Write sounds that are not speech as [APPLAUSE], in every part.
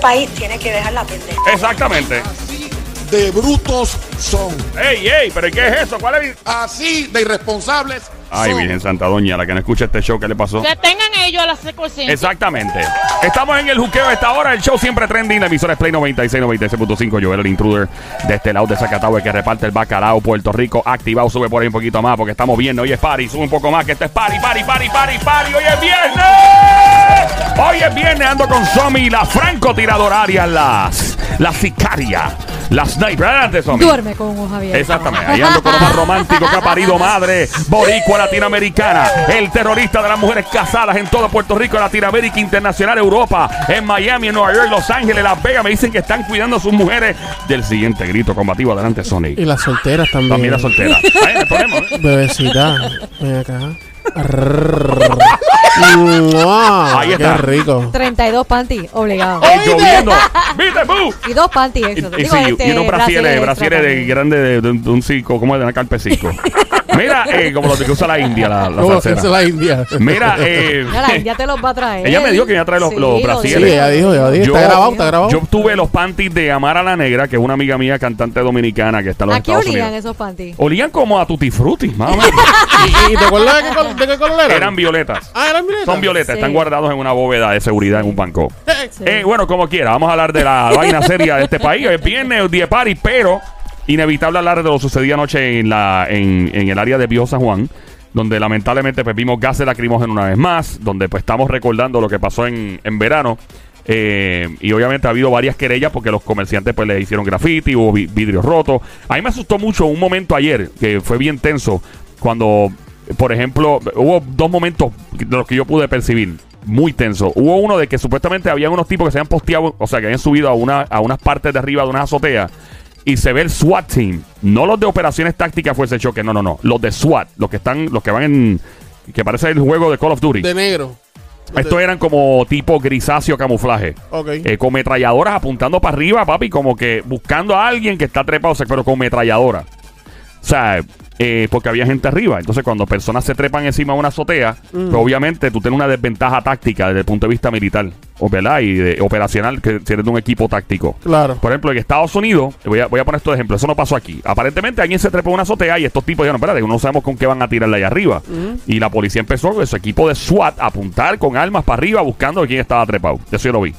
país tiene que dejar la pendeja. Exactamente. De brutos son. ¡Ey, ey! ¿Pero qué es eso? ¿Cuál es? Así de irresponsables Ay, son. Virgen Santa Doña, la que no escucha este show, ¿qué le pasó? Que tengan ellos a la secuencia. Exactamente. Estamos en el juqueo a esta hora. El show siempre trending. La emisora es Play 96, 96.5. Joel, el intruder de este lado de Zacatau, el que reparte el bacalao. Puerto Rico, activado. Sube por ahí un poquito más porque estamos viendo. Hoy es party. Sube un poco más que este es party, party, party, party, party. Hoy es viernes. Hoy es viernes. Ando con Somi, la francotiradora Arias, las, la sicaria, la sniper. Adelante, Somi. Duerme con ojos abiertos. Exactamente. Ahí ando con lo más romántico que ha parido madre. Boricua latinoamericana. El terrorista de las mujeres casadas en todo Puerto Rico, Latinoamérica, Internacional, Europa, en Miami, en Nueva York, Los Ángeles, Las Vegas. Me dicen que están cuidando a sus mujeres del siguiente grito combativo. Adelante, Sonic. Y las solteras también. También la soltera. Ay, no hay problema, ¿eh? Bebecita, ven acá. Arrrr. Mua, Ahí está. Qué rico. 32 panties, obligado. Ay, lloviendo. ¿Viste, Bu? Y dos panties extra. Y, Digo, sí, este, y unos brasieres, brasieres de grande de, de un- de un circo, como de una carpe circo. [LAUGHS] Mira, eh, como los de que usa la India, la, la ¿Cómo salsera. se la India? Mira, eh, Ya la India te los va a traer. Ella me dijo que iba a traer los- Sí, los lo. Sí, ella dijo, ella dijo. Yo- Está grabado, está grabado. Yo tuve los panties de Amara la Negra, que es una amiga mía, cantante dominicana, que está en los ¿A qué Estados olían Unidos. esos panties? Olían como a tutti frutti, más o menos. [LAUGHS] ¿Y, y te acuerdas de qué, col- de qué color eran? Eran violetas. Ah, eran violetas. Son violetas, Sí. están guardados en una bóveda de seguridad en un banco. Sí. Eh, bueno, como quiera, vamos a hablar de la vaina seria de este país. Es viernes, día party, pero inevitable hablar de lo sucedido anoche en, la, en, en el área de Viejo San Juan, donde lamentablemente pues, vimos gases lacrimógenos una vez más, donde pues estamos recordando lo que pasó en, en verano. Eh, y obviamente ha habido varias querellas porque los comerciantes pues le hicieron graffiti, hubo vi- vidrios rotos. A mí me asustó mucho un momento ayer, que fue bien tenso, cuando, por ejemplo, hubo dos momentos de los que yo pude percibir muy tenso. Hubo uno de que supuestamente había unos tipos que se habían posteado, o sea, que habían subido a, una, a unas partes de arriba de unas azoteas. Y se ve el SWAT team. No los de operaciones tácticas fue ese choque. No, no, no. Los de SWAT. Los que están, los que van en. Que parece el juego de Call of Duty. De negro. Estos eran como tipo grisáceo camuflaje. Ok. Eh, con metralladoras apuntando para arriba, papi, como que buscando a alguien que está trepado, o sea, pero con metralladora. O sea, eh, porque había gente arriba. Entonces, cuando personas se trepan encima de una azotea, pues, obviamente tú tienes una desventaja táctica desde el punto de vista militar, ¿verdad? Y de- operacional, que si eres de un equipo táctico. Claro. Por ejemplo, en Estados Unidos, voy a, voy a poner esto de ejemplo, eso no pasó aquí. Aparentemente alguien se trepó en una azotea y estos tipos dijeron, espérate, no sabemos con qué van a tirarle allá arriba. Y la policía empezó con su equipo de SWAT a apuntar con armas para arriba buscando a quién estaba trepado. Eso yo lo vi.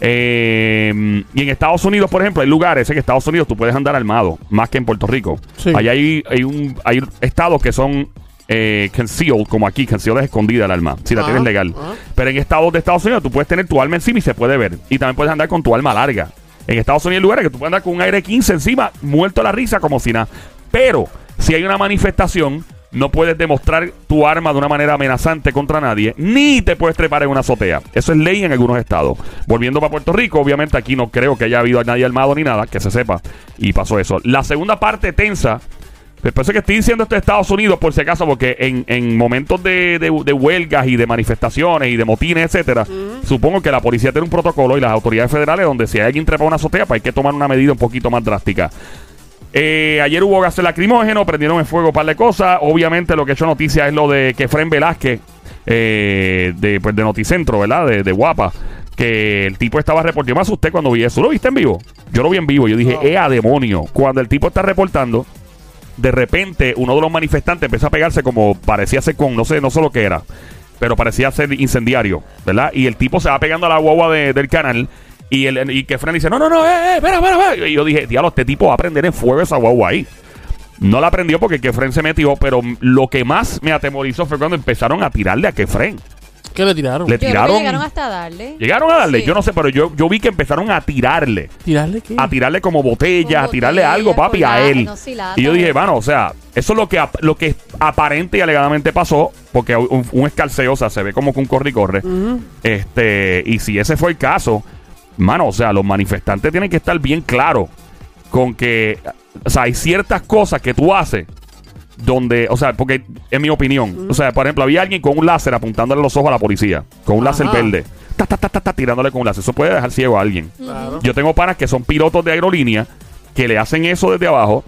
Eh, y en Estados Unidos, por ejemplo, hay lugares en Estados Unidos tú puedes andar armado, más que en Puerto Rico. Sí. Allá hay, hay, un, hay estados que son eh, concealed, como aquí, concealed es escondida el arma, si la Ajá, tienes legal. ajá. Pero en estados de Estados Unidos tú puedes tener tu arma encima y se puede ver. Y también puedes andar con tu arma larga. En Estados Unidos hay lugares que tú puedes andar con un aire 15 encima, muerto a la risa, como si nada. Pero si hay una manifestación, no puedes demostrar tu arma de una manera amenazante contra nadie, ni te puedes trepar en una azotea. Eso es ley en algunos estados. Volviendo para Puerto Rico, obviamente aquí no creo que haya habido nadie armado ni nada, que se sepa. Y pasó eso. La segunda parte tensa me parece que estoy diciendo esto de Estados Unidos por si acaso, porque en, en momentos de, de- de huelgas y de manifestaciones y de motines, etcétera, supongo que la policía tiene un protocolo y las autoridades federales donde si hay alguien trepa a una azotea, pues hay que tomar una medida un poquito más drástica. Eh, ayer hubo gases lacrimógenos, prendieron en fuego un par de cosas. Obviamente lo que ha hecho noticia es lo de que Fren Velázquez, eh, de, pues, de Noticentro, ¿verdad? De, de Guapa, que el tipo estaba reportando. Yo me asusté cuando vi eso. ¿Lo viste en vivo? Yo lo vi en vivo. Yo dije, ¡eh, a demonio! Cuando el tipo está reportando, de repente uno de los manifestantes empezó a pegarse como parecía ser con, no sé, no sé lo que era, pero parecía ser incendiario, ¿verdad? Y el tipo se va pegando a la guagua de- del canal. Y, el, y que Fran dice, no, no, no, eh, eh, espera, espera, espera. Y yo dije, diablo, este tipo va a prender en fuego esa guagua ahí. No la prendió porque Kefren se metió, pero lo que más me atemorizó fue cuando empezaron a tirarle a Kefren. ¿Qué le tiraron? Le Yo creo que tiraron. llegaron hasta darle. Llegaron a darle, Sí. yo no sé, pero yo, yo vi que empezaron a tirarle. ¿Tirarle qué? A tirarle como botellas, Con a tirarle botellas, algo, papi, a él. sí, y yo dije, bueno, o sea, eso es lo que, ap- lo que aparente y alegadamente pasó, porque un, un escalceo, o sea, se ve como que un corre y corre. Este, y si ese fue el caso, mano, o sea, los manifestantes tienen que estar bien claros con que, o sea, hay ciertas cosas que tú haces donde, o sea, porque en mi opinión, o sea, por ejemplo, había alguien con un láser apuntándole los ojos a la policía, con un láser verde, ta, ta, ta, ta, ta, tirándole con un láser. Eso puede dejar ciego a alguien. Claro. Yo tengo panas que son pilotos de aerolínea que le hacen eso desde abajo.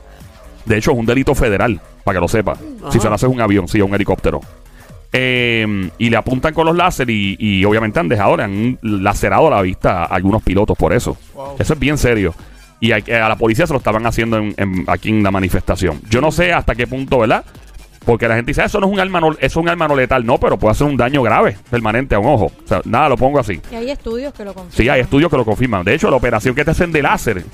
De hecho, es un delito federal, para que lo sepa. Si se lo hace un avión, sí, un helicóptero. Eh, y le apuntan con los láser y, y obviamente han dejado, le han lacerado la vista a algunos pilotos por eso. Wow. Eso es bien serio. Y a, a la policía se lo estaban haciendo en- en- aquí en la manifestación. Yo no sé hasta qué punto, ¿verdad? Porque la gente dice, "Ah, eso no es un arma no, eso es un arma no letal. No, pero puede hacer un daño grave, permanente a un ojo. O sea, nada, lo pongo así. Y hay estudios que lo confirman. Sí, hay estudios que lo confirman. De hecho, la operación que te hacen de láser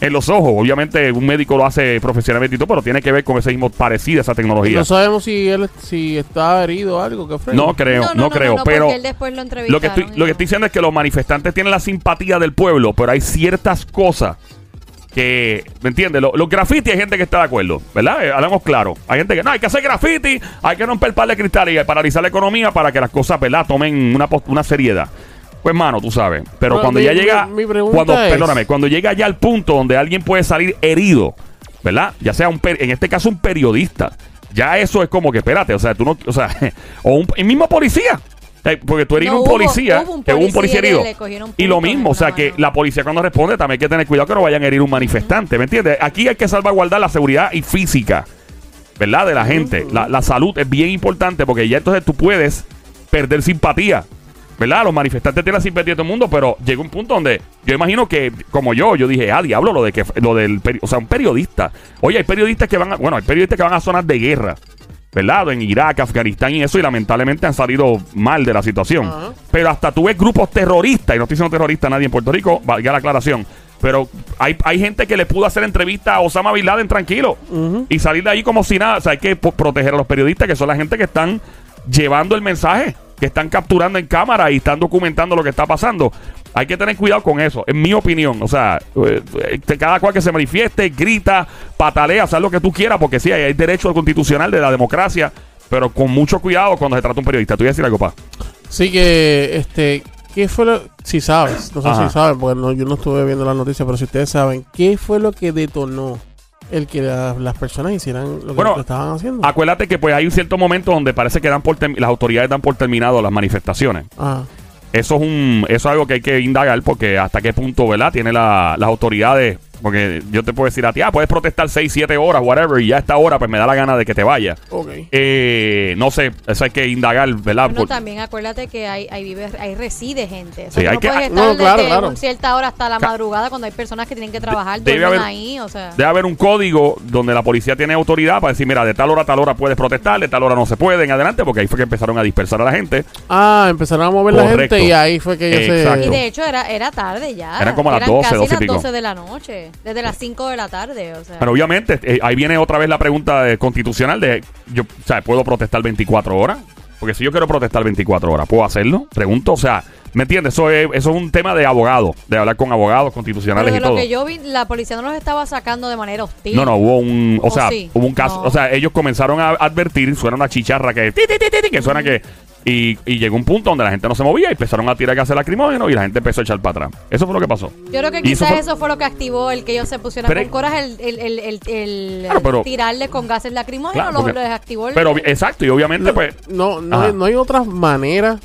en los ojos, obviamente un médico lo hace profesionalmente y todo, pero tiene que ver con ese mismo parecido, esa tecnología. No sabemos si él si está herido o algo. ¿qué fue? No creo, no, creo, pero porque él después lo que estoy, lo que diciendo es que los manifestantes tienen la simpatía del pueblo, pero hay ciertas cosas que, ¿me entiendes? Lo- Los grafitis hay gente que está de acuerdo, ¿verdad? Eh, hablamos claro. Hay gente que no, hay que hacer graffiti, hay que romper par de cristales y paralizar la economía para que las cosas, ¿verdad? Tomen una, una seriedad. Pues, mano, tú sabes. Pero Bueno, cuando mi- ya llega, mi- mi pregunta cuando, es- perdóname, cuando llega ya al punto donde alguien puede salir herido, ¿verdad? Ya sea un, en este caso un periodista. Ya eso es como que, espérate, o sea, tú no, o sea, [LAUGHS] o un el mismo policía. Eh, Porque tú eres No, un policía, hubo un que hubo un policía policía herido. Y lo mismo, o sea, que la policía cuando responde también hay que tener cuidado que no vayan a herir un manifestante, ¿me entiendes? Aquí hay que salvaguardar la seguridad y física, ¿verdad? De la gente. La, la salud es bien importante porque ya entonces tú puedes perder simpatía, ¿verdad? Los manifestantes tienen la simpatía de todo el mundo, pero llega un punto donde yo imagino que, como yo, yo dije, ah, diablo, lo de que lo del, o sea, un periodista. Oye, hay periodistas que van, a, bueno, hay periodistas que van a zonas de guerra. ¿verdad? En Irak, Afganistán y eso, y lamentablemente han salido mal de la situación. Pero hasta tú ves grupos terroristas, y no estoy diciendo terrorista a nadie en Puerto Rico, valga la aclaración, pero hay, hay gente que le pudo hacer entrevista a Osama Bin Laden tranquilo y salir de ahí como si nada. O sea, hay que proteger a los periodistas, que son la gente que están llevando el mensaje, que están capturando en cámara y están documentando lo que está pasando. Hay que tener cuidado con eso, en mi opinión. O sea, eh, eh, cada cual que se manifieste, grita, patalea, haz lo que tú quieras, porque sí, hay, derecho constitucional de la democracia, pero con mucho cuidado cuando se trata de un periodista. Tú ibas a decir algo, pa. Sí que, este, ¿qué fue lo, si sabes, no sé Ajá. si saben, porque no, yo no estuve viendo las noticias, pero si ustedes saben, ¿qué fue lo que detonó el que la- las personas hicieran lo que Bueno, estaban haciendo? Acuérdate que pues hay un cierto momento donde parece que dan por las autoridades dan por terminado las manifestaciones. Ajá. Eso es un eso es algo que hay que indagar porque hasta qué punto, ¿verdad? Tiene la- las autoridades porque yo te puedo decir a ti, ah, puedes protestar 6, 7 horas, whatever, y ya a esta hora pues me da la gana de que te vayas. Ok. Eh, no sé, eso hay que indagar, ¿verdad? Bueno, Por- también acuérdate que hay, hay, vive, hay reside gente. O Sí, tú hay no que- puedes no, estar claro, desde claro. un cierta hora hasta la madrugada cuando hay personas que tienen que trabajar, debe duermen haber- ahí, o sea... Debe haber un código donde la policía tiene autoridad para decir, mira, de tal hora a tal hora puedes protestar, de tal hora no se puede, en adelante, porque ahí fue que empezaron a dispersar a la gente. Ah, empezaron a mover Correcto. la gente y ahí fue que ellos Exacto. Y se... de hecho era, era tarde ya. Eran como las 12, casi 12 y las pico. 12 de la noche. Desde las 5 de la tarde, o sea... Pero obviamente, eh, ahí viene otra vez la pregunta de- constitucional de, yo, o sea, ¿puedo protestar 24 horas? Porque si yo quiero protestar 24 horas, ¿puedo hacerlo? Pregunto, o sea, ¿me entiendes? Eso es, eso es un tema de abogado, de hablar con abogados constitucionales Pero de y lo todo. que yo vi, la policía no los estaba sacando de manera hostil. No, no, hubo un, o ¿O sea, sí? hubo un caso, No. o sea, ellos comenzaron a advertir, suena una chicharra que, ti, ti, ti, ti, ti, que suena que, y, y llegó un punto donde la gente no se movía y empezaron a tirar gases lacrimógenos y la gente empezó a echar para atrás. Eso fue lo que pasó. Yo creo que Y eso quizás fue- eso fue lo que activó el que ellos se pusieran Pero- con coraje, el, el, el, el, el- Claro, pero- tirarle con gases lacrimógenos, Claro, lo, desactivó el... Pero, exacto, y obviamente, pues, No, no, hay, no hay otras maneras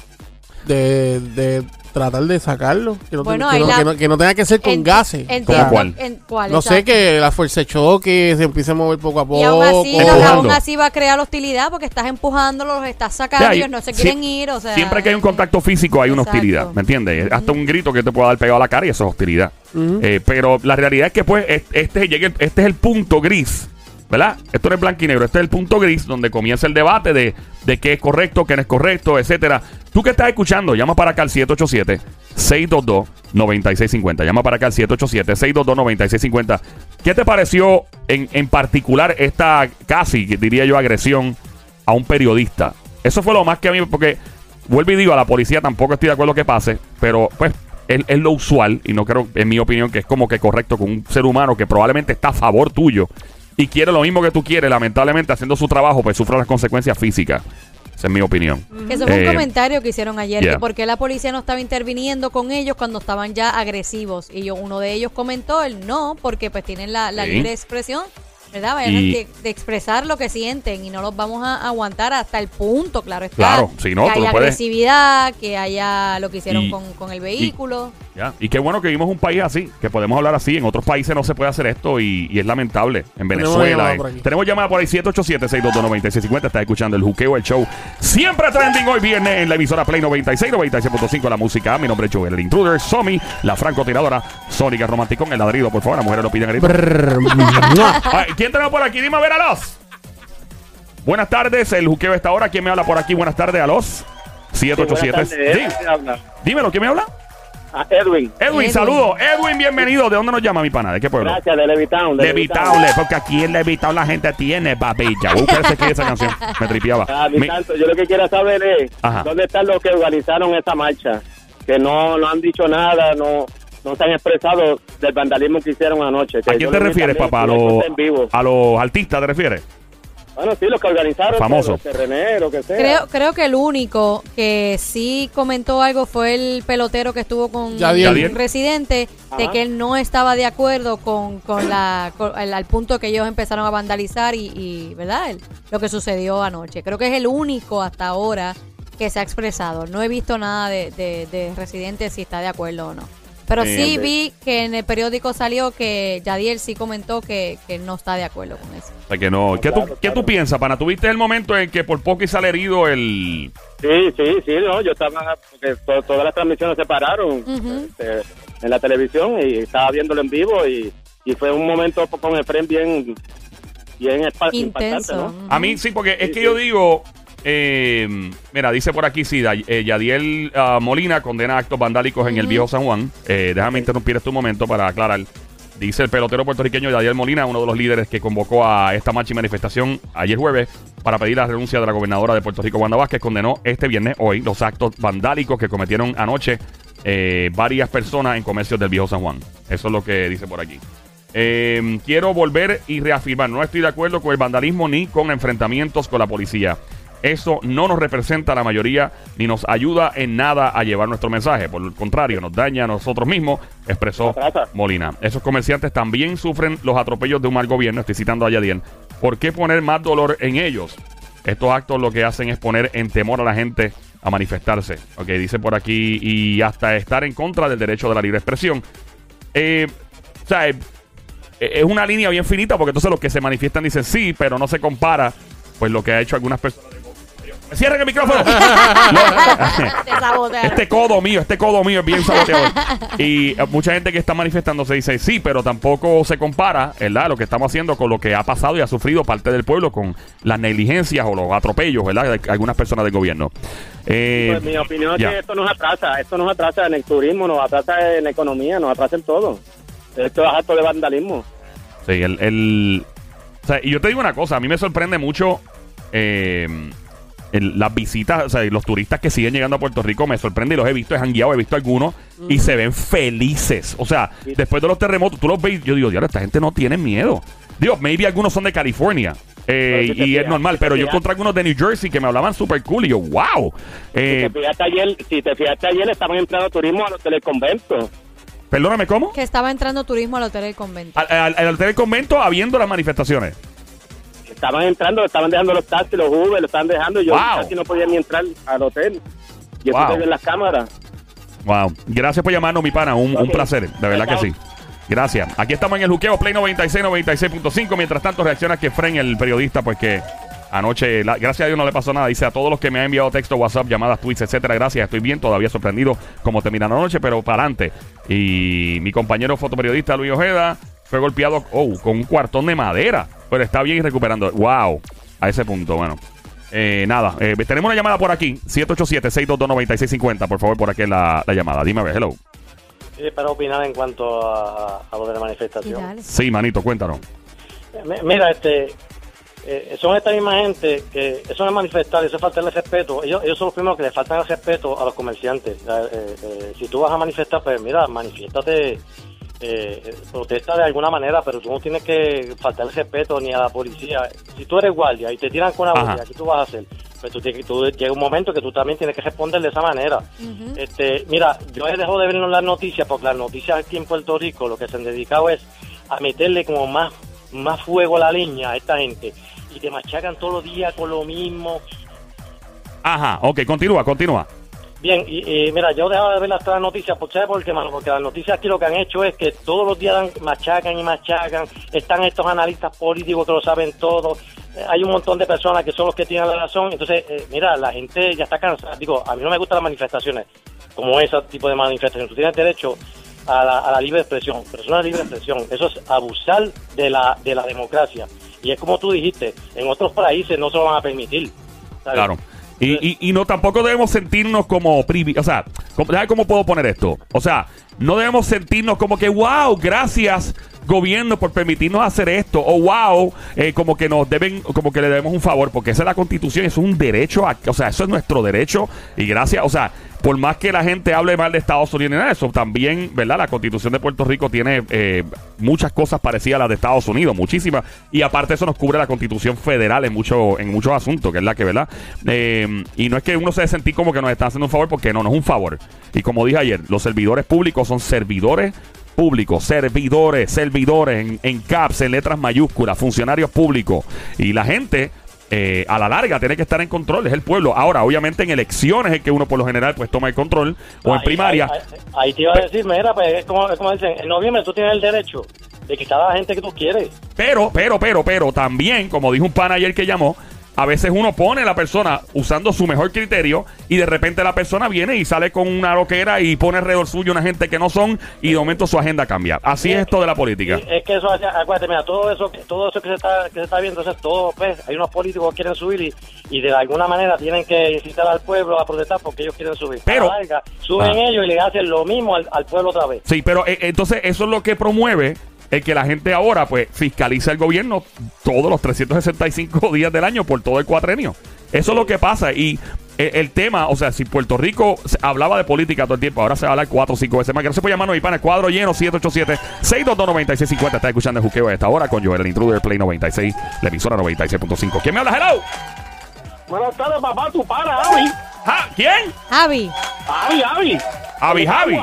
de, de tratar de sacarlo. Que no, Bueno, que, ahí no, la- que no- que no tenga que ser con en- gases. Entiendo. ¿Cuál? En, ¿cuál? No sé, que la fuerza de choque se empiece a mover poco a poco. Y aún así, aún va a crear hostilidad porque estás empujándolos, los estás sacando, ellos no se si- quieren ir, o sea... siempre que hay un contacto físico hay una Exacto. hostilidad, ¿me entiendes? Hasta un grito que te pueda dar pegado a la cara y eso es hostilidad. Eh, pero la realidad es que pues es- este, este es el punto gris, ¿verdad? Esto no es blanco y negro, este es el punto gris donde comienza el debate de, de qué es correcto, qué no es correcto, etcétera. Tú que estás escuchando, llama para acá al 787-622-9650. Llama para acá al 787-622-9650. ¿Qué te pareció en, en particular esta casi, diría yo, agresión a un periodista? Eso fue lo más que a mí, porque vuelvo y digo, a la policía tampoco estoy de acuerdo que pase, pero pues es, es lo usual, y no creo, en mi opinión, que es como que correcto con un ser humano que probablemente está a favor tuyo y quiere lo mismo que tú quieres, lamentablemente haciendo su trabajo, pues sufre las consecuencias físicas. Esa es mi opinión. Que eso fue Eh, un comentario que hicieron ayer, yeah. que por qué la policía no estaba interviniendo con ellos cuando estaban ya agresivos. Y yo, uno de ellos comentó el no, porque pues tienen la, la Sí. libre expresión, ¿verdad? Vayan Y- de, de expresar lo que sienten y no los vamos a aguantar hasta el punto, claro está. Claro, si no, que haya puedes- agresividad, que haya lo que hicieron Y- con, con el vehículo. Ya. Y qué bueno que vivimos un país así, que podemos hablar así. En otros países no se puede hacer esto y, y es lamentable. En Tenemos Venezuela. llamada eh. Tenemos llamada por ahí 787-622-9650. Está escuchando el juqueo, el show. Siempre trending hoy viernes en la emisora Play 96, 96.5 la música. Mi nombre es Joel, el intruder, Somi, la francotiradora, Sónica Romanticón, el ladrido, por favor. Las mujeres lo piden ¿Quién tenemos por aquí? Dime a ver a los. Buenas tardes, el juqueo está ahora. ¿Quién me habla por aquí? Buenas tardes a los. 787. Buenas tardes, Dí- Edwin te habla. Dímelo, ¿quién me habla? Edwin. Edwin, Edwin. saludos. Edwin, bienvenido. ¿De dónde nos llama mi pana? ¿De qué pueblo? Gracias, de Levitown. De porque aquí en Levitown la gente tiene babilla. Voy a buscar ese que esa canción. Me tripiaba. Ah, mi Mi- santo, yo lo que quiero saber es Ajá. dónde están los que organizaron esta marcha, que no, no han dicho nada, no, no se han expresado del vandalismo que hicieron anoche. ¿A quién te refieres, papá? ¿A los, en vivo. ¿A los artistas te refieres? Bueno, sí, los que organizaron. Famoso. Los terreneros, que sea. Creo, creo que el único que sí comentó algo fue el pelotero que estuvo con un residente de que él no estaba de acuerdo con, con la con el- al punto que ellos empezaron a vandalizar y, y, verdad El- lo que sucedió anoche. Creo que es el único hasta ahora que se ha expresado. No he visto nada de, de, de residente si está de acuerdo o no. Pero Sí, vi que en el periódico salió que Yadiel sí comentó que, que no está de acuerdo con eso. Sea, que no. ¿Qué, tú, claro, ¿Qué tú piensas, pana? ¿Tuviste el momento en que por poco y sale herido el. Sí, sí, sí, no, yo estaba, porque to- todas las transmisiones se pararon este, en la televisión y estaba viéndolo en vivo y, y fue un momento con el friend bien, bien Intenso. ¿no? A mí sí, porque es Sí, que sí. yo digo. eh, mira, dice por aquí, sí, da- eh, Yadiel ah, Molina condena actos vandálicos en el viejo San Juan. Eh, déjame interrumpir este momento para aclarar. Dice el pelotero puertorriqueño Yadiel Molina, uno de los líderes que convocó a esta marcha y manifestación ayer jueves para pedir la renuncia de la gobernadora de Puerto Rico, Wanda Vázquez, condenó este viernes, hoy, los actos vandálicos que cometieron anoche eh, varias personas en comercios del viejo San Juan. Eso es lo que dice por aquí. Eh, quiero volver y reafirmar, no estoy de acuerdo con el vandalismo ni con enfrentamientos con la policía. Eso no nos representa a la mayoría ni nos ayuda en nada a llevar nuestro mensaje. Por el contrario, nos daña a nosotros mismos, expresó. Molina. Esos comerciantes también sufren los atropellos de un mal gobierno. Estoy citando a Yadiel. ¿Por qué poner más dolor en ellos? Estos actos lo que hacen es poner en temor a la gente a manifestarse. Ok, dice por aquí, y hasta estar en contra del derecho de la libre expresión. Eh, o sea, eh, es una línea bien finita porque entonces los que se manifiestan dicen sí, pero no se compara pues lo que ha hecho algunas personas. Cierren el micrófono. [LAUGHS] Te. Este codo mío, este codo mío es bien saboteador. y eh, mucha gente que está manifestando se dice sí, pero tampoco se compara, ¿verdad? Lo que estamos haciendo con lo que ha pasado y ha sufrido parte del pueblo con las negligencias o los atropellos, ¿verdad? De algunas personas del gobierno. Eh, Pues mi opinión es ya. que esto nos atrasa, esto nos atrasa en el turismo, nos atrasa en la economía, nos atrasa en todo. Esto es acto de vandalismo. Sí, el, el- o sea, y yo te digo una cosa, a mí me sorprende mucho eh, el- las visitas, o sea, y los turistas que siguen llegando a Puerto Rico, me sorprende y los he visto, he jangueado, he visto algunos y se ven felices. O sea, Sí. después de los terremotos, tú los ves, yo digo, diablo, esta gente no tiene miedo. Digo, maybe algunos son de California. eh, si y es normal, si pero yo encontré algunos de New Jersey que me hablaban super cool y yo, wow. Eh, si, te fijaste ayer, si te fijaste ayer, estaban entrando turismo a los teleconventos. perdóname, ¿cómo? Que estaba entrando turismo al hotel del convento. Al, al, al hotel del convento habiendo las manifestaciones. Estaban entrando, estaban dejando los taxis, los Uber, lo estaban dejando y yo Wow. casi no podía ni entrar al hotel. Y eso Wow. ve en las cámaras. Wow. Gracias por llamarnos, mi pana. Un, un placer. De verdad que sí. Gracias. Aquí estamos en el Juqueo Play 96, 96.5. Mientras tanto, reacciona que Fren, el periodista, pues que anoche, la- gracias a Dios no le pasó nada. Dice a todos los que me han enviado texto, WhatsApp, llamadas, tweets, etcétera. Gracias, estoy bien, todavía sorprendido como terminaron anoche, pero para adelante. Y mi compañero fotoperiodista Luis Ojeda fue golpeado oh, con un cuartón de madera, pero está bien y recuperando. Wow. A ese punto, bueno. Eh, nada, eh, tenemos una llamada por aquí, 787-622-9650. Por favor, por aquí la, la llamada. Dime a ver, hello. Sí, para opinar en cuanto a, a lo de la manifestación. dale. Sí, manito, cuéntanos. Mi- Mira, este, eh, son esta misma gente que eso no es manifestar, eso es faltarle respeto. Ellos, ellos son los primeros que le faltan el respeto a los comerciantes. Eh, eh, si tú vas a manifestar, pues mira, manifiéstate, eh, protesta de alguna manera, pero tú no tienes que faltar el respeto ni a la policía. Si tú eres guardia y te tiran con la guardia, ¿qué tú vas a hacer? Pues tú, tienes que- tú- llega un momento que tú también tienes que responder de esa manera. Este, mira, yo he dejado de ver las noticias porque las noticias aquí en Puerto Rico lo que se han dedicado es a meterle como más, más fuego a la leña a esta gente y te machacan todos los días con lo mismo. Ajá, ok, continúa, continúa. Bien, y, mira, yo dejaba de ver las, las noticias, ¿por ¿sabes por qué, mano? Porque las noticias aquí lo que han hecho es que todos los días machacan y machacan, están estos analistas políticos que lo saben todo, eh, hay un montón de personas que son los que tienen la razón, entonces, eh, mira, la gente ya está cansada, digo, a mí no me gustan las manifestaciones, como ese tipo de manifestaciones, tú tienes derecho a la, libre expresión, pero es libre expresión, eso es abusar de la, de la democracia, y es como tú dijiste, en otros países no se lo van a permitir. Claro. Y, y, y no tampoco debemos sentirnos como privi o sea, como, ¿sabes cómo puedo poner esto? O sea, no debemos sentirnos como que, wow, gracias gobierno por permitirnos hacer esto, o wow, eh, como que nos deben, como que le debemos un favor, porque esa es la constitución, es un derecho, a- o sea, eso es nuestro derecho, y gracias, o sea, por más que la gente hable mal de Estados Unidos y eso, también, ¿verdad? La constitución de Puerto Rico tiene eh, muchas cosas parecidas a las de Estados Unidos, muchísimas. Y aparte eso nos cubre la constitución federal en, mucho, en muchos asuntos, que es la que, ¿verdad? Eh, y no es que uno se sentir como que nos están haciendo un favor, porque no, no es un favor. Y como dije ayer, los servidores públicos son servidores públicos, servidores, servidores en, en caps, en letras mayúsculas, funcionarios públicos. Y la gente eh, a la larga tiene que estar en control, es el pueblo. Ahora, obviamente en elecciones es que uno por lo general pues toma el control, o en primaria. Ahí, ahí- ahí te iba a decir, mira, pues es como, es como dicen, en noviembre tú tienes el derecho de quitar a la gente que tú quieres. Pero, pero, pero, pero, también, como dijo un pan ayer que llamó, a veces uno pone a la persona usando su mejor criterio y de repente la persona viene y sale con una loquera y pone alrededor suyo una gente que no son y de momento su agenda cambia. Así es esto de la política. Es que eso, acuérdate, mira, todo eso, todo eso que se está, que se está viendo, eso es todo, pues, hay unos políticos que quieren subir y, y de alguna manera tienen que incitar al pueblo a protestar porque ellos quieren subir. Pero- A la larga, suben Ah. ellos y le hacen lo mismo al, al pueblo otra vez. Sí, pero eh, entonces eso es lo que promueve el que la gente ahora pues fiscaliza el gobierno todos los 365 [LAUGHS] días del año por todo el cuatrenio. Eso es lo que pasa y eh, el tema, o sea, si Puerto Rico se- hablaba de política todo el tiempo, ahora se va a hablar cuatro o cinco veces más. Que no se puede llamar, mi pana, el cuadro lleno 787-622-9650. Está escuchando el juqueo a esta hora con Joel, el intruder Play 96, la emisora 96.5. ¿Quién me habla? Hello. Buenas tardes, papá. Tu para, Avi. Ja, ¿Quién? Javi. Avi, Avi. Avi Javi.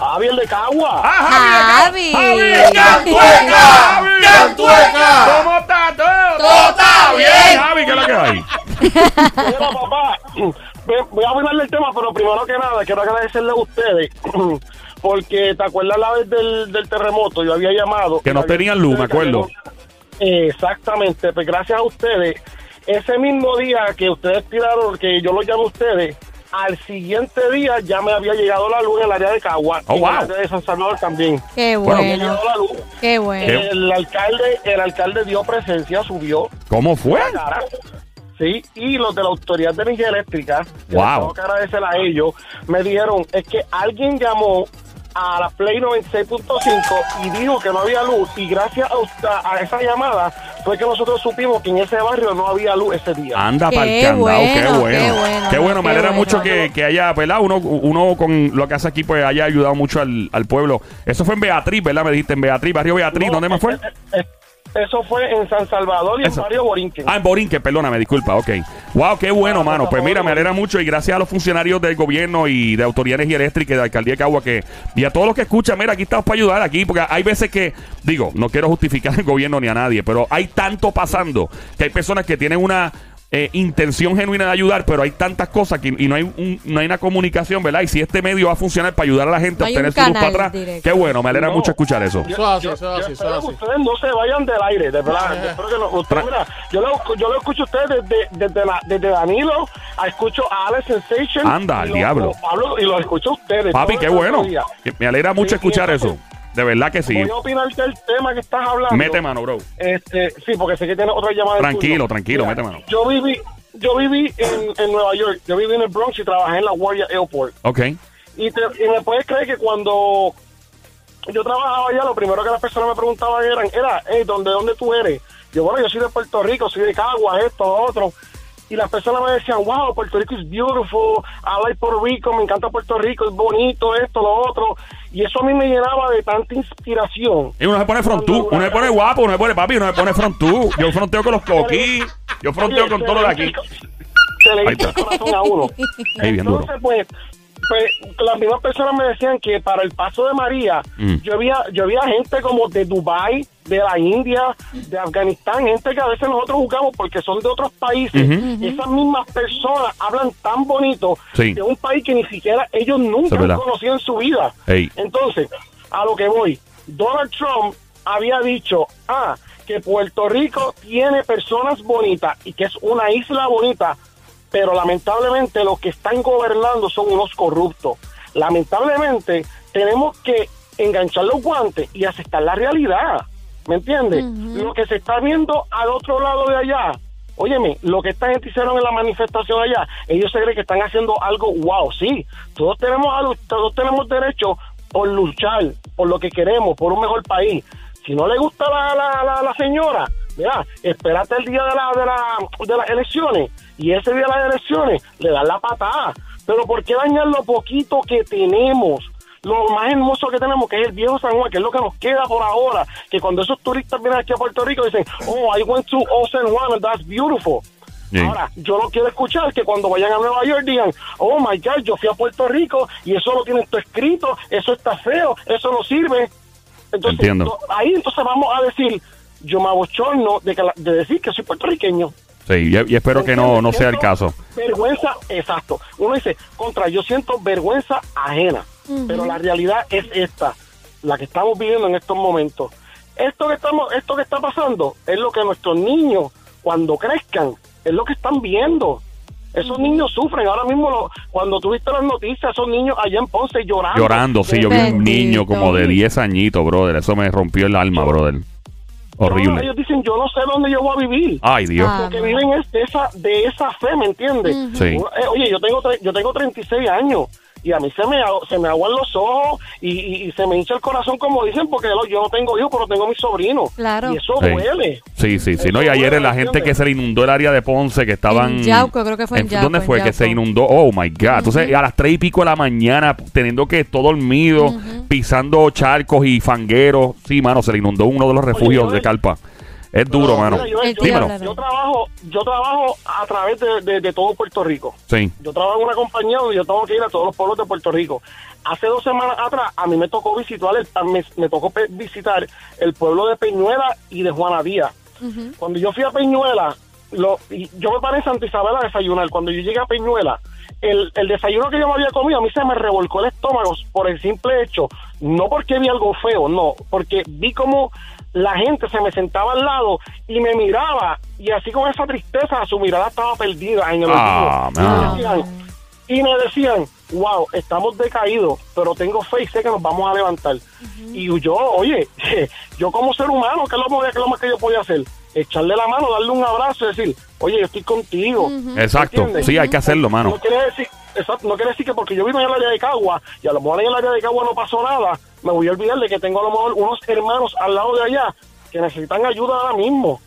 Avi, el de Cagua. Ah, Javi. Javi, Cantueca. Javi, ¡Cantueca! ¿Cómo está todo? Todo está bien. Javi, ¿qué es lo que hay? Mira, papá. Voy a hablarle del tema, pero primero que nada, quiero agradecerle a ustedes. [CLEARS THROAT] Porque, ¿te acuerdas la vez del, del terremoto? Yo había llamado. Que no tenían luz, me acuerdo. Exactamente. Pues gracias a ustedes. Ese mismo día que ustedes tiraron, que yo lo llamé a ustedes, al siguiente día ya me había llegado la luz en el área de Cagua. Oh, y en wow. el área de San Salvador también. Qué Bueno, Me la luz. Qué bueno. El alcalde, el alcalde dio presencia, subió ¿Cómo fue? cara. Sí, y los de la Autoridad de Energía Eléctrica, que Wow. les tengo que agradecer a ellos, me dijeron, es que alguien llamó a la Play 96.5 y dijo que no había luz y gracias a, usted- a esa llamada fue que nosotros supimos que en ese barrio no había luz ese día. Anda Qué para el candado, qué bueno, bueno. qué bueno, Qué bueno, me alegra bueno. mucho que, que haya, ¿verdad? Uno, uno con lo que hace aquí, pues haya ayudado mucho al, al pueblo. Eso fue en Beatriz, ¿verdad? Me dijiste en Beatriz, barrio Beatriz, No, ¿dónde más fue? eh, eh, Eso fue en San Salvador y Eso. en Barrio Borinquen. Ah, en Borinque, perdóname, disculpa, ok. Wow, qué bueno, mano. Pues mira, me alegra mucho y gracias a los funcionarios del gobierno y de Autoridad de Energía Eléctrica y de Alcaldía de Cagua que, y a todos los que escuchan, mira, aquí estamos para ayudar aquí, porque hay veces que, digo, no quiero justificar el gobierno ni a nadie, pero hay tanto pasando que hay personas que tienen una eh, intención genuina de ayudar, pero hay tantas cosas que, y no hay, un- no hay una comunicación, ¿verdad? Y si este medio va a funcionar para ayudar a la gente No a obtener su luz para atrás, directo. qué bueno, me alegra No. mucho escuchar eso. Eso es así, Yo- eso yo es así, eso espero es que ustedes no se vayan del aire, de verdad. [LAUGHS] Yo espero que no- mira, yo, lo, yo lo escucho a ustedes desde, desde, la- desde Danilo, a escucho a Alex Sensation. Anda, al lo- diablo. lo- Pablo, y lo escucho a ustedes. Papi, qué bueno. Me alegra mucho Sí, escuchar eso. De verdad que sí. Voy a opinar del tema que estás hablando. Mete mano, bro. Este, sí, porque sé que tiene otra llamada. Tranquilo, tranquilo, Mira, mete mano. Yo viví, yo viví en, en Nueva York, yo viví en el Bronx y trabajé en la Guardia Airport. Ok. Y, te- y me puedes creer que cuando yo trabajaba allá, lo primero que las personas me preguntaban eran, era, hey, ¿dónde, ¿dónde tú eres? Yo, bueno, yo soy de Puerto Rico, soy de Caguas, esto, otro. Y las personas me decían, wow, Puerto Rico es beautiful, I like Puerto Rico, me encanta Puerto Rico, es bonito, esto, lo otro. Y eso a mí me llenaba de tanta inspiración. Y uno se pone frontú, uno se pone guapo, uno se pone papi, uno se pone frontú. Yo fronteo con los coquí, yo fronteo con todo lo de aquí. Se le el corazón a uno. [LAUGHS] Ahí, bien duro. Entonces, pues, pues, las mismas personas me decían que para el paso de María, Mm. yo, había, yo había gente como de Dubai, de la India, de Afganistán, gente que a veces nosotros jugamos porque son de otros países. Esas mismas personas hablan tan bonito Sí. de un país que ni siquiera ellos nunca han conocido en su vida. Entonces, a lo que voy, Donald Trump había dicho, ah, que Puerto Rico tiene personas bonitas y que es una isla bonita, pero lamentablemente los que están gobernando son unos corruptos. Lamentablemente tenemos que enganchar los guantes y aceptar la realidad, ¿me entiendes? Lo que se está viendo al otro lado de allá, Óyeme, lo que esta gente hicieron en la manifestación allá, ellos se creen que están haciendo algo wow, sí. Todos tenemos todos tenemos derecho por luchar, por lo que queremos, por un mejor país. Si no le gusta la, la, la, la señora, mira, espérate el día de, la, de, la, de las elecciones y ese día de las elecciones le dan la patada. Pero ¿por qué dañar lo poquito que tenemos? Lo más hermoso que tenemos, que es el viejo San Juan, que es lo que nos queda por ahora. Que cuando esos turistas vienen aquí a Puerto Rico dicen, oh, I went to Old San Juan and that's beautiful. Ahora, yo no quiero escuchar que cuando vayan a Nueva York digan, oh my God, yo fui a Puerto Rico y eso lo tienen todo escrito, eso está feo, eso no sirve. Entonces, Entiendo. ahí entonces vamos a decir, yo me abochorno de, que la- de decir que soy puertorriqueño. Sí, y, y espero que no, no sea el caso. Vergüenza, exacto. Uno dice, contra, yo siento vergüenza ajena. Pero la realidad es esta, la que estamos viviendo en estos momentos. Esto que estamos, esto que está pasando es lo que nuestros niños, cuando crezcan, es lo que están viendo. Esos niños sufren. Ahora mismo, lo- cuando tuviste las noticias, esos niños allá en Ponce llorando. Llorando, sí, yo vi un niño como de 10 añitos, brother. Eso me rompió el alma, brother. Horrible. Ellos dicen, yo no sé dónde yo voy a vivir. Ay, Dios. Ah. Porque viven es de esa, de esa fe, ¿me entiendes? Sí. Eh, oye, yo tengo, tre- yo tengo 36 años y a mí se me, se me aguan los ojos y, y- y se me hincha el corazón, como dicen, porque lo- yo no tengo hijos, pero tengo mis sobrinos. Claro. Y eso Sí. duele. Sí, sí, sí. Eso No, y ayer duele, la gente ¿entiendes? que se le inundó el área de Ponce, que estaban. En Yauco, creo que fue en Yauco, ¿Dónde en fue que se inundó? Oh my God. Entonces, a las tres y pico de la mañana, teniendo que todo dormido, pisando charcos y fangueros. Sí, mano, se le inundó uno de los refugios de Carpa. Es duro, No, mano. mira, yo, Dímelo. trabajo, yo trabajo a través de, de- de todo Puerto Rico. Sí. Yo trabajo en una compañía donde yo tengo que ir a todos los pueblos de Puerto Rico. Hace dos semanas atrás a mí me tocó visitar el, me, me tocó visitar el pueblo de Peñuela y de Juana Díaz. Cuando yo fui a Peñuela, lo, yo me paré en Santa Isabel a desayunar. Cuando yo llegué a Peñuela, el, el desayuno que yo me había comido, a mí se me revolcó el estómago por el simple hecho, no porque vi algo feo, no, porque vi como la gente se me sentaba al lado y me miraba, y así con esa tristeza, su mirada estaba perdida en el Ah, olvido. Y me decían- y me decían, wow, estamos decaídos, pero tengo fe y sé que nos vamos a levantar. Y yo, oye, [LAUGHS] yo como ser humano, ¿qué es lo, más- qué es lo más que yo podía hacer? Echarle la mano, darle un abrazo y decir, oye, yo estoy contigo. Exacto. ¿Entiendes? Sí, hay que hacerlo, mano. No quiere decir, exacto, no quiere decir que porque yo vivo en el área de Cagua y a lo mejor en el área de Cagua no pasó nada, me voy a olvidar de que tengo a lo mejor unos hermanos al lado de allá que necesitan ayuda ahora mismo.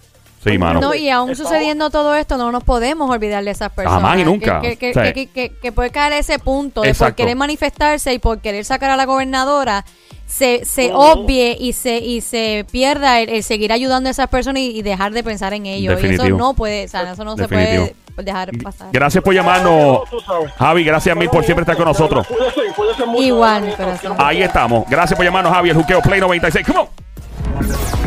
Sí, mano. No, y aún sucediendo todo esto, no nos podemos olvidar de esas personas. Jamás y nunca. Que, que, O sea, que- que- que puede caer ese punto de por querer manifestarse y por querer sacar a la gobernadora, se, se obvie y se y se pierda el, el seguir ayudando a esas personas y, y dejar de pensar en ellos. Y Definitivo. eso no puede, o sea, eso no Definitivo. se puede dejar pasar. Gracias por llamarnos. Javi, gracias mil por siempre estar con nosotros. Igual, corazón. Ahí estamos. Gracias por llamarnos, Javi. El Juqueo Play 96. Come on.